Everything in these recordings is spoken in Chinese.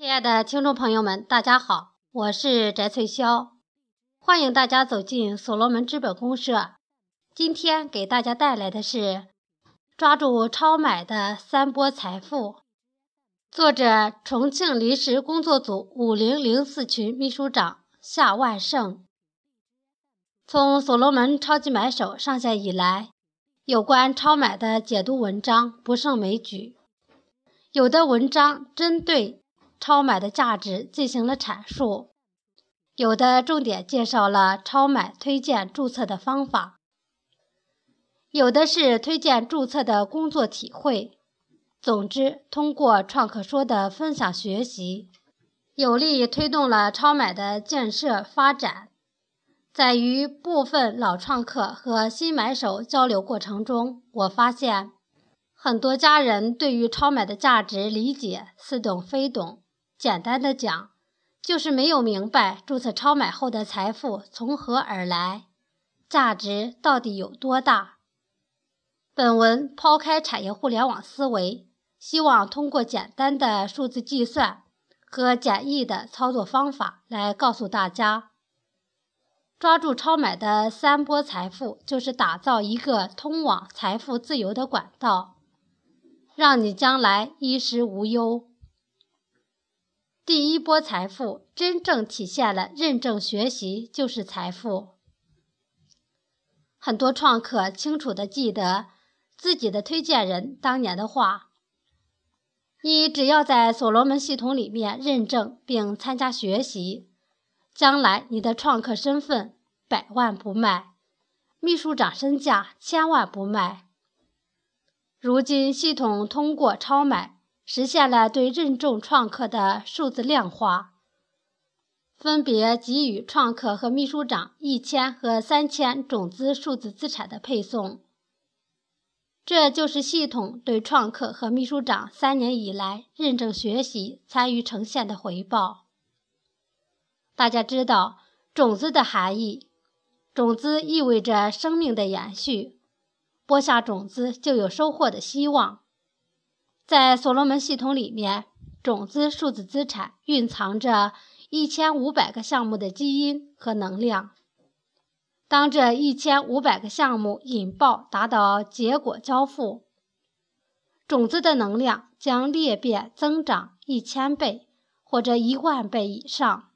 亲爱的听众朋友们，大家好，我是翟翠霄，欢迎大家走进所罗门资本公社。今天给大家带来的是抓住超买的三波财富。作者：重庆临时工作组五零零四群秘书长夏万胜。从所罗门超级买手上线以来，有关超买的解读文章不胜枚举，有的文章针对。超买的价值进行了阐述，有的重点介绍了超买推荐注册的方法，有的是推荐注册的工作体会。总之，通过创客说的分享学习，有力推动了超买的建设发展。在与部分老创客和新买手交流过程中，我发现很多家人对于超买的价值理解似懂非懂。简单的讲，就是没有明白注册超买后的财富从何而来，价值到底有多大。本文抛开产业互联网思维，希望通过简单的数字计算和简易的操作方法来告诉大家，抓住超买的三波财富，就是打造一个通往财富自由的管道，让你将来衣食无忧。第一波财富真正体现了认证学习就是财富。很多创客清楚地记得自己的推荐人当年的话：“你只要在所罗门系统里面认证并参加学习，将来你的创客身份百万不卖，秘书长身价千万不卖。”如今系统通过超买。实现了对认证创客的数字量化，分别给予创客和秘书长一千和三千种子数字资产的配送。这就是系统对创客和秘书长三年以来认证学习参与呈现的回报。大家知道种子的含义，种子意味着生命的延续，播下种子就有收获的希望。在所罗门系统里面，种子数字资产蕴藏着一千五百个项目的基因和能量。当这一千五百个项目引爆达到结果交付，种子的能量将裂变增长一千倍或者一万倍以上。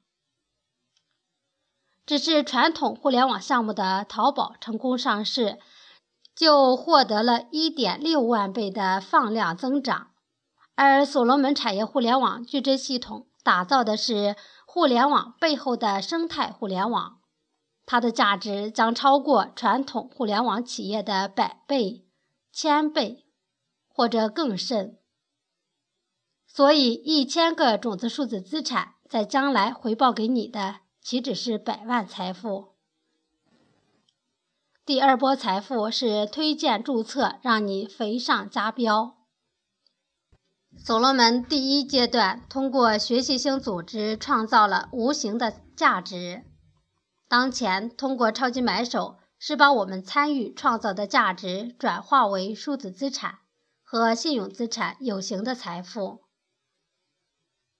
只是传统互联网项目的淘宝成功上市。就获得了一点六万倍的放量增长，而所罗门产业互联网矩阵系统打造的是互联网背后的生态互联网，它的价值将超过传统互联网企业的百倍、千倍或者更甚。所以，一千个种子数字资产在将来回报给你的，岂止是百万财富？第二波财富是推荐注册，让你肥上加膘。所罗门第一阶段通过学习型组织创造了无形的价值。当前通过超级买手是把我们参与创造的价值转化为数字资产和信用资产有形的财富。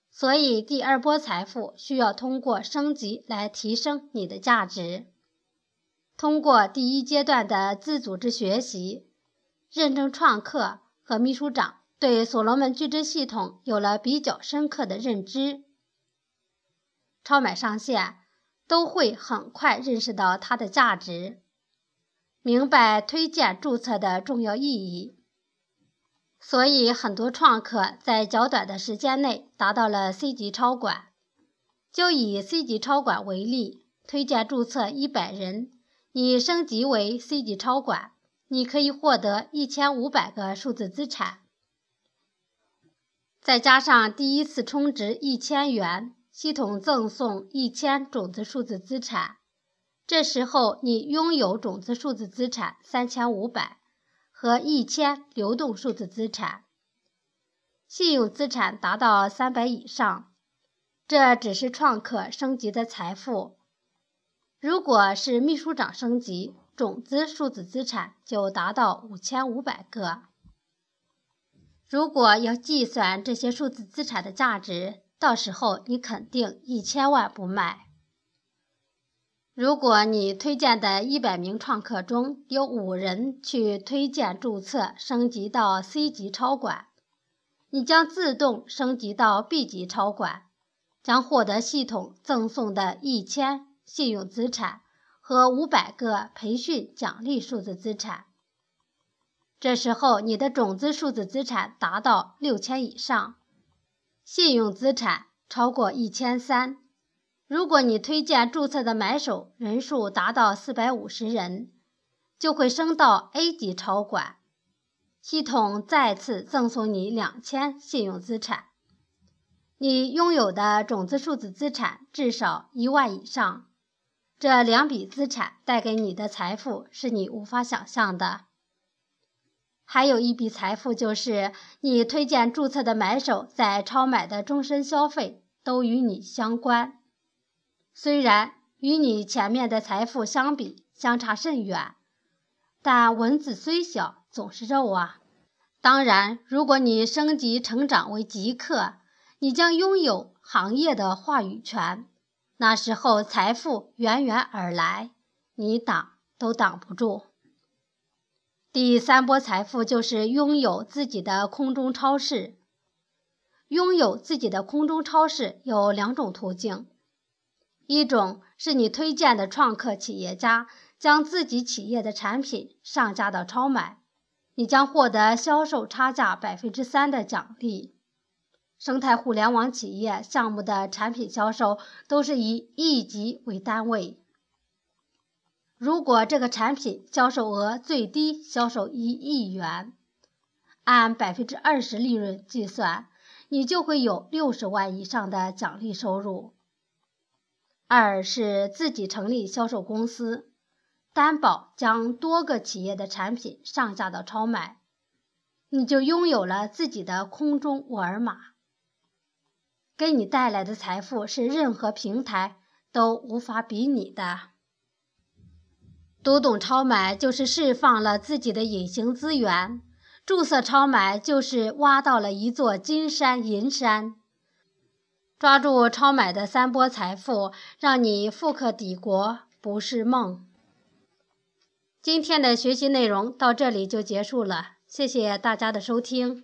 所以第二波财富需要通过升级来提升你的价值。通过第一阶段的自组织学习，认证创客和秘书长对所罗门矩阵系统有了比较深刻的认知。超买上线都会很快认识到它的价值，明白推荐注册的重要意义。所以，很多创客在较短的时间内达到了 C 级超管。就以 C 级超管为例，推荐注册一百人。你升级为 C 级超管，你可以获得一千五百个数字资产，再加上第一次充值一千元，系统赠送一千种子数字资产。这时候你拥有种子数字资产三千五百和一千流动数字资产，信用资产达到三百以上。这只是创客升级的财富。如果是秘书长升级，种子数字资产就达到五千五百个。如果要计算这些数字资产的价值，到时候你肯定一千万不卖。如果你推荐的一百名创客中有五人去推荐注册升级到 C 级超管，你将自动升级到 B 级超管，将获得系统赠送的一千信用资产和五百个培训奖励数字资产。这时候你的种子数字资产达到六千以上，信用资产超过一千三。如果你推荐注册的买手人数达到四百五十人，就会升到 A 级超管，系统再次赠送你两千信用资产。你拥有的种子数字资产至少一万以上，这两笔资产带给你的财富是你无法想象的。还有一笔财富就是你推荐注册的买手在超买的终身消费都与你相关。虽然与你前面的财富相比相差甚远，但蚊子虽小总是肉啊。当然，如果你升级成长为极客，你将拥有行业的话语权，那时候财富源源而来，你挡都挡不住。第三波财富就是拥有自己的空中超市。拥有自己的空中超市有两种途径。一种是你推荐的创客企业家将自己企业的产品上架到超买，你将获得销售差价百分之三的奖励。生态互联网企业项目的产品销售都是以亿级为单位。如果这个产品销售额最低销售一亿元，按百分之二十利润计算，你就会有六十万以上的奖励收入。二是自己成立销售公司，担保将多个企业的产品上架到超买，你就拥有了自己的空中沃尔玛。给你带来的财富是任何平台都无法比拟的。读懂超买就是释放了自己的隐形资源，注册超买就是挖到了一座金山银山。抓住超买的三波财富，让你富可敌国不是梦。今天的学习内容到这里就结束了，谢谢大家的收听。